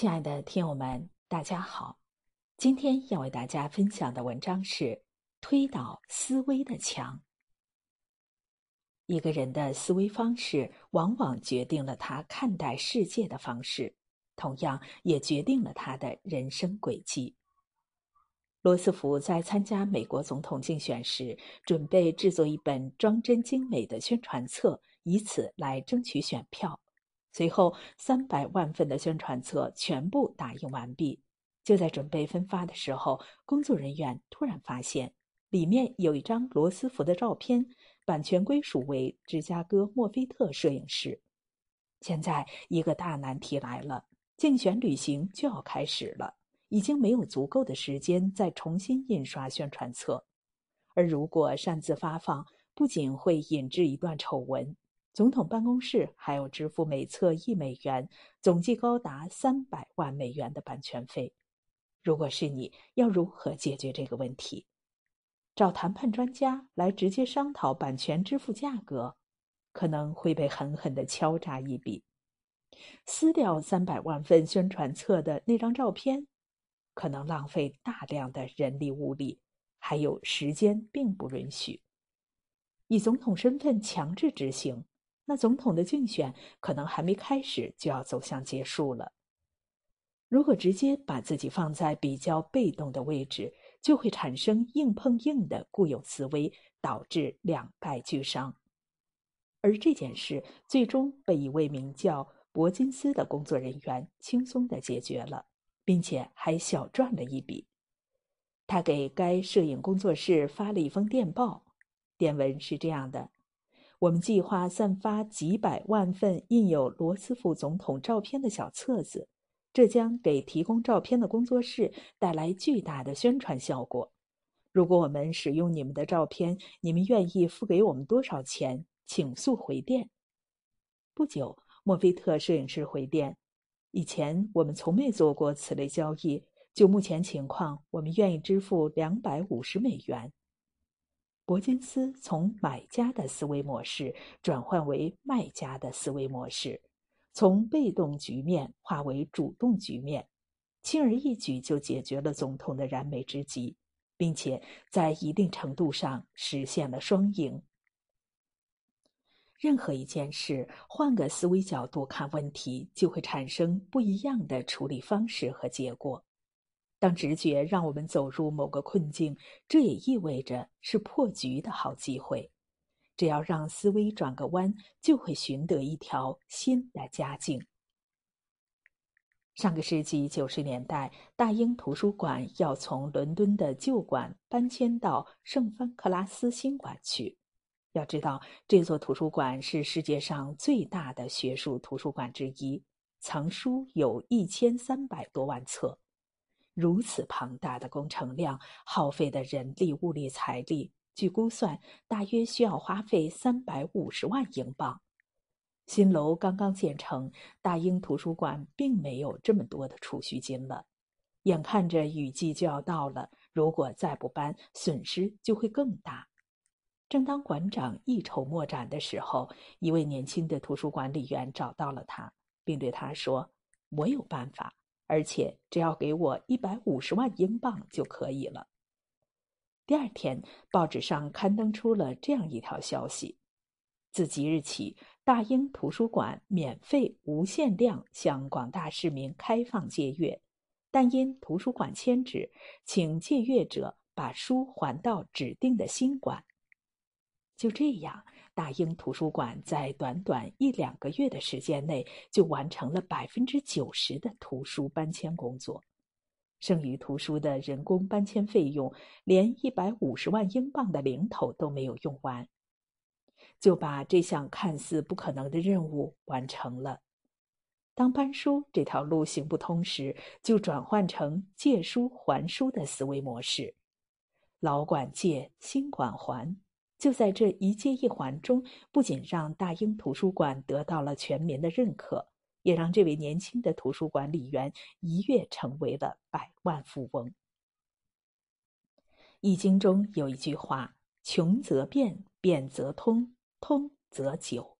亲爱的听友们，大家好！今天要为大家分享的文章是《推倒思维的墙》。一个人的思维方式，往往决定了他看待世界的方式，同样也决定了他的人生轨迹。罗斯福在参加美国总统竞选时，准备制作一本装帧精美的宣传册，以此来争取选票。随后，三百万份的宣传册全部打印完毕。就在准备分发的时候，工作人员突然发现里面有一张罗斯福的照片，版权归属为芝加哥墨菲特摄影师。现在一个大难题来了：竞选旅行就要开始了，已经没有足够的时间再重新印刷宣传册。而如果擅自发放，不仅会引致一段丑闻。总统办公室还要支付每册一美元，总计高达三百万美元的版权费。如果是你，要如何解决这个问题？找谈判专家来直接商讨版权支付价格，可能会被狠狠的敲诈一笔。撕掉三百万份宣传册的那张照片，可能浪费大量的人力物力，还有时间并不允许。以总统身份强制执行。那总统的竞选可能还没开始就要走向结束了。如果直接把自己放在比较被动的位置，就会产生硬碰硬的固有思维，导致两败俱伤。而这件事最终被一位名叫伯金斯的工作人员轻松的解决了，并且还小赚了一笔。他给该摄影工作室发了一封电报，电文是这样的。我们计划散发几百万份印有罗斯福总统照片的小册子，这将给提供照片的工作室带来巨大的宣传效果。如果我们使用你们的照片，你们愿意付给我们多少钱？请速回电。不久，墨菲特摄影师回电：以前我们从没做过此类交易，就目前情况，我们愿意支付两百五十美元。伯金斯从买家的思维模式转换为卖家的思维模式，从被动局面化为主动局面，轻而易举就解决了总统的燃眉之急，并且在一定程度上实现了双赢。任何一件事，换个思维角度看问题，就会产生不一样的处理方式和结果。当直觉让我们走入某个困境，这也意味着是破局的好机会。只要让思维转个弯，就会寻得一条新的佳境。上个世纪九十年代，大英图书馆要从伦敦的旧馆搬迁到圣芬克拉斯新馆去。要知道，这座图书馆是世界上最大的学术图书馆之一，藏书有一千三百多万册。如此庞大的工程量，耗费的人力、物力、财力，据估算，大约需要花费三百五十万英镑。新楼刚刚建成，大英图书馆并没有这么多的储蓄金了。眼看着雨季就要到了，如果再不搬，损失就会更大。正当馆长一筹莫展的时候，一位年轻的图书管理员找到了他，并对他说：“我有办法。”而且只要给我一百五十万英镑就可以了。第二天，报纸上刊登出了这样一条消息：自即日起，大英图书馆免费无限量向广大市民开放借阅，但因图书馆迁址，请借阅者把书还到指定的新馆。就这样。大英图书馆在短短一两个月的时间内，就完成了百分之九十的图书搬迁工作。剩余图书的人工搬迁费用，连一百五十万英镑的零头都没有用完，就把这项看似不可能的任务完成了。当搬书这条路行不通时，就转换成借书还书的思维模式，老馆借，新馆还。就在这一借一还中，不仅让大英图书馆得到了全民的认可，也让这位年轻的图书管理员一跃成为了百万富翁。《易经》中有一句话：“穷则变，变则通，通则久。”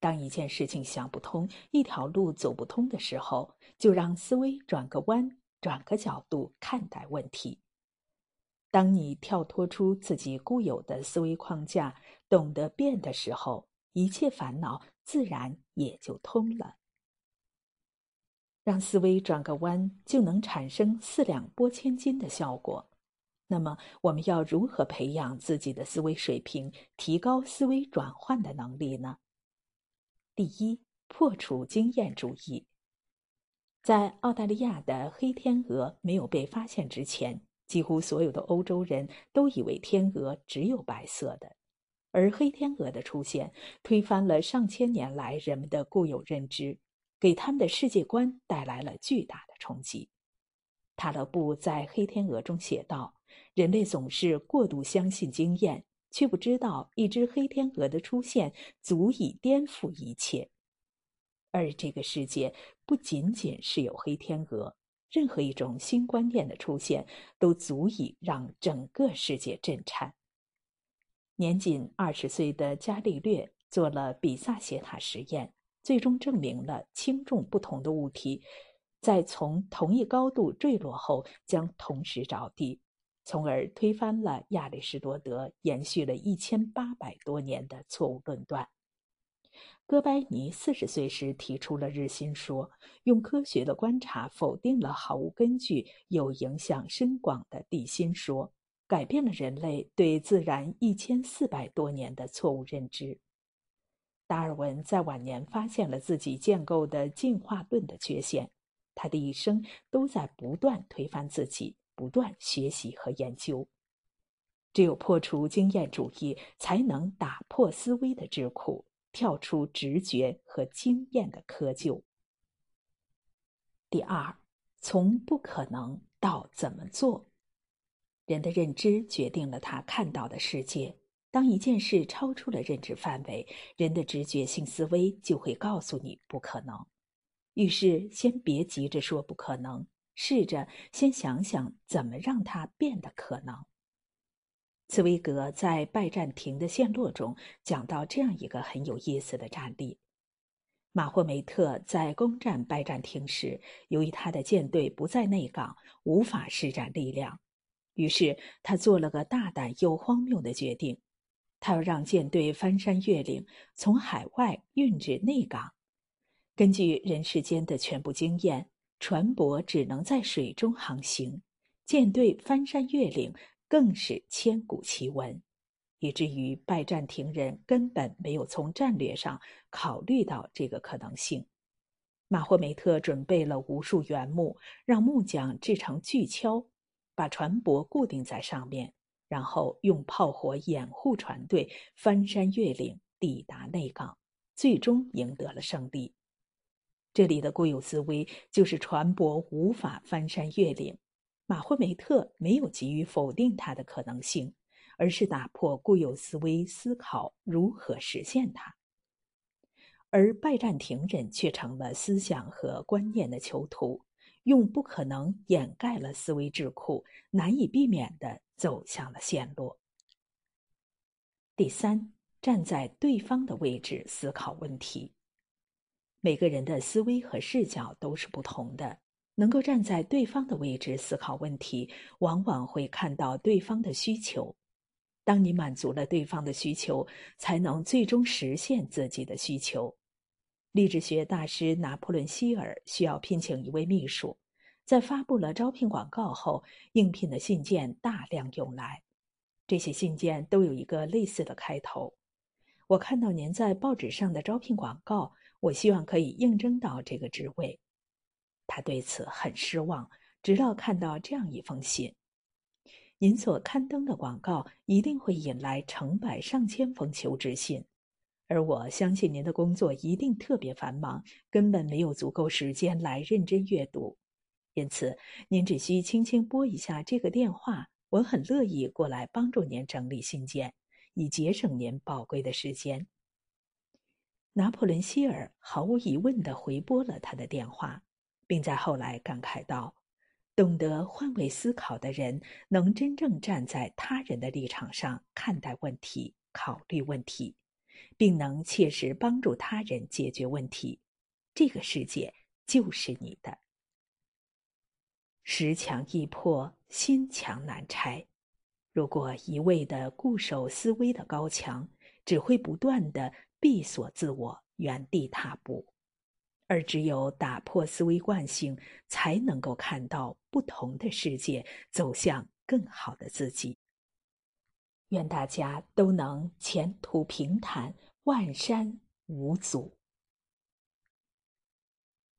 当一件事情想不通、一条路走不通的时候，就让思维转个弯，转个角度看待问题。当你跳脱出自己固有的思维框架，懂得变的时候，一切烦恼自然也就通了。让思维转个弯，就能产生四两拨千斤的效果。那么，我们要如何培养自己的思维水平，提高思维转换的能力呢？第一，破除经验主义。在澳大利亚的黑天鹅没有被发现之前，几乎所有的欧洲人都以为天鹅只有白色的，而黑天鹅的出现推翻了上千年来人们的固有认知，给他们的世界观带来了巨大的冲击。塔勒布在《黑天鹅》中写道：“人类总是过度相信经验。”却不知道，一只黑天鹅的出现足以颠覆一切。而这个世界不仅仅是有黑天鹅，任何一种新观念的出现都足以让整个世界震颤。年仅二十岁的伽利略做了比萨斜塔实验，最终证明了轻重不同的物体在从同一高度坠落后将同时着地。从而推翻了亚里士多德延续了一千八百多年的错误论断。哥白尼四十岁时提出了日心说，用科学的观察否定了毫无根据、有影响深广的地心说，改变了人类对自然一千四百多年的错误认知。达尔文在晚年发现了自己建构的进化论的缺陷，他的一生都在不断推翻自己。不断学习和研究，只有破除经验主义，才能打破思维的桎梏，跳出直觉和经验的窠臼。第二，从不可能到怎么做，人的认知决定了他看到的世界。当一件事超出了认知范围，人的直觉性思维就会告诉你不可能。于是，先别急着说不可能。试着先想想怎么让它变得可能。茨威格在拜占庭的陷落中讲到这样一个很有意思的战例：马霍梅特在攻占拜占庭时，由于他的舰队不在内港，无法施展力量，于是他做了个大胆又荒谬的决定，他要让舰队翻山越岭，从海外运至内港。根据人世间的全部经验。船舶只能在水中航行，舰队翻山越岭更是千古奇闻，以至于拜占庭人根本没有从战略上考虑到这个可能性。马霍梅特准备了无数原木，让木匠制成巨锹，把船舶固定在上面，然后用炮火掩护船队翻山越岭抵达内港，最终赢得了胜利。这里的固有思维就是船舶无法翻山越岭。马霍梅特没有急于否定它的可能性，而是打破固有思维，思考如何实现它。而拜占庭人却成了思想和观念的囚徒，用不可能掩盖了思维智库，难以避免的走向了陷落。第三，站在对方的位置思考问题。每个人的思维和视角都是不同的，能够站在对方的位置思考问题，往往会看到对方的需求。当你满足了对方的需求，才能最终实现自己的需求。励志学大师拿破仑·希尔需要聘请一位秘书，在发布了招聘广告后，应聘的信件大量涌来。这些信件都有一个类似的开头：“我看到您在报纸上的招聘广告。”我希望可以应征到这个职位，他对此很失望。直到看到这样一封信：“您所刊登的广告一定会引来成百上千封求职信，而我相信您的工作一定特别繁忙，根本没有足够时间来认真阅读。因此，您只需轻轻拨一下这个电话，我很乐意过来帮助您整理信件，以节省您宝贵的时间。”拿破仑·希尔毫无疑问地回拨了他的电话，并在后来感慨道：“懂得换位思考的人，能真正站在他人的立场上看待问题、考虑问题，并能切实帮助他人解决问题，这个世界就是你的。石墙易破，心墙难拆。如果一味的固守思维的高墙，只会不断的闭锁自我，原地踏步。而只有打破思维惯性，才能够看到不同的世界，走向更好的自己。愿大家都能前途平坦，万山无阻。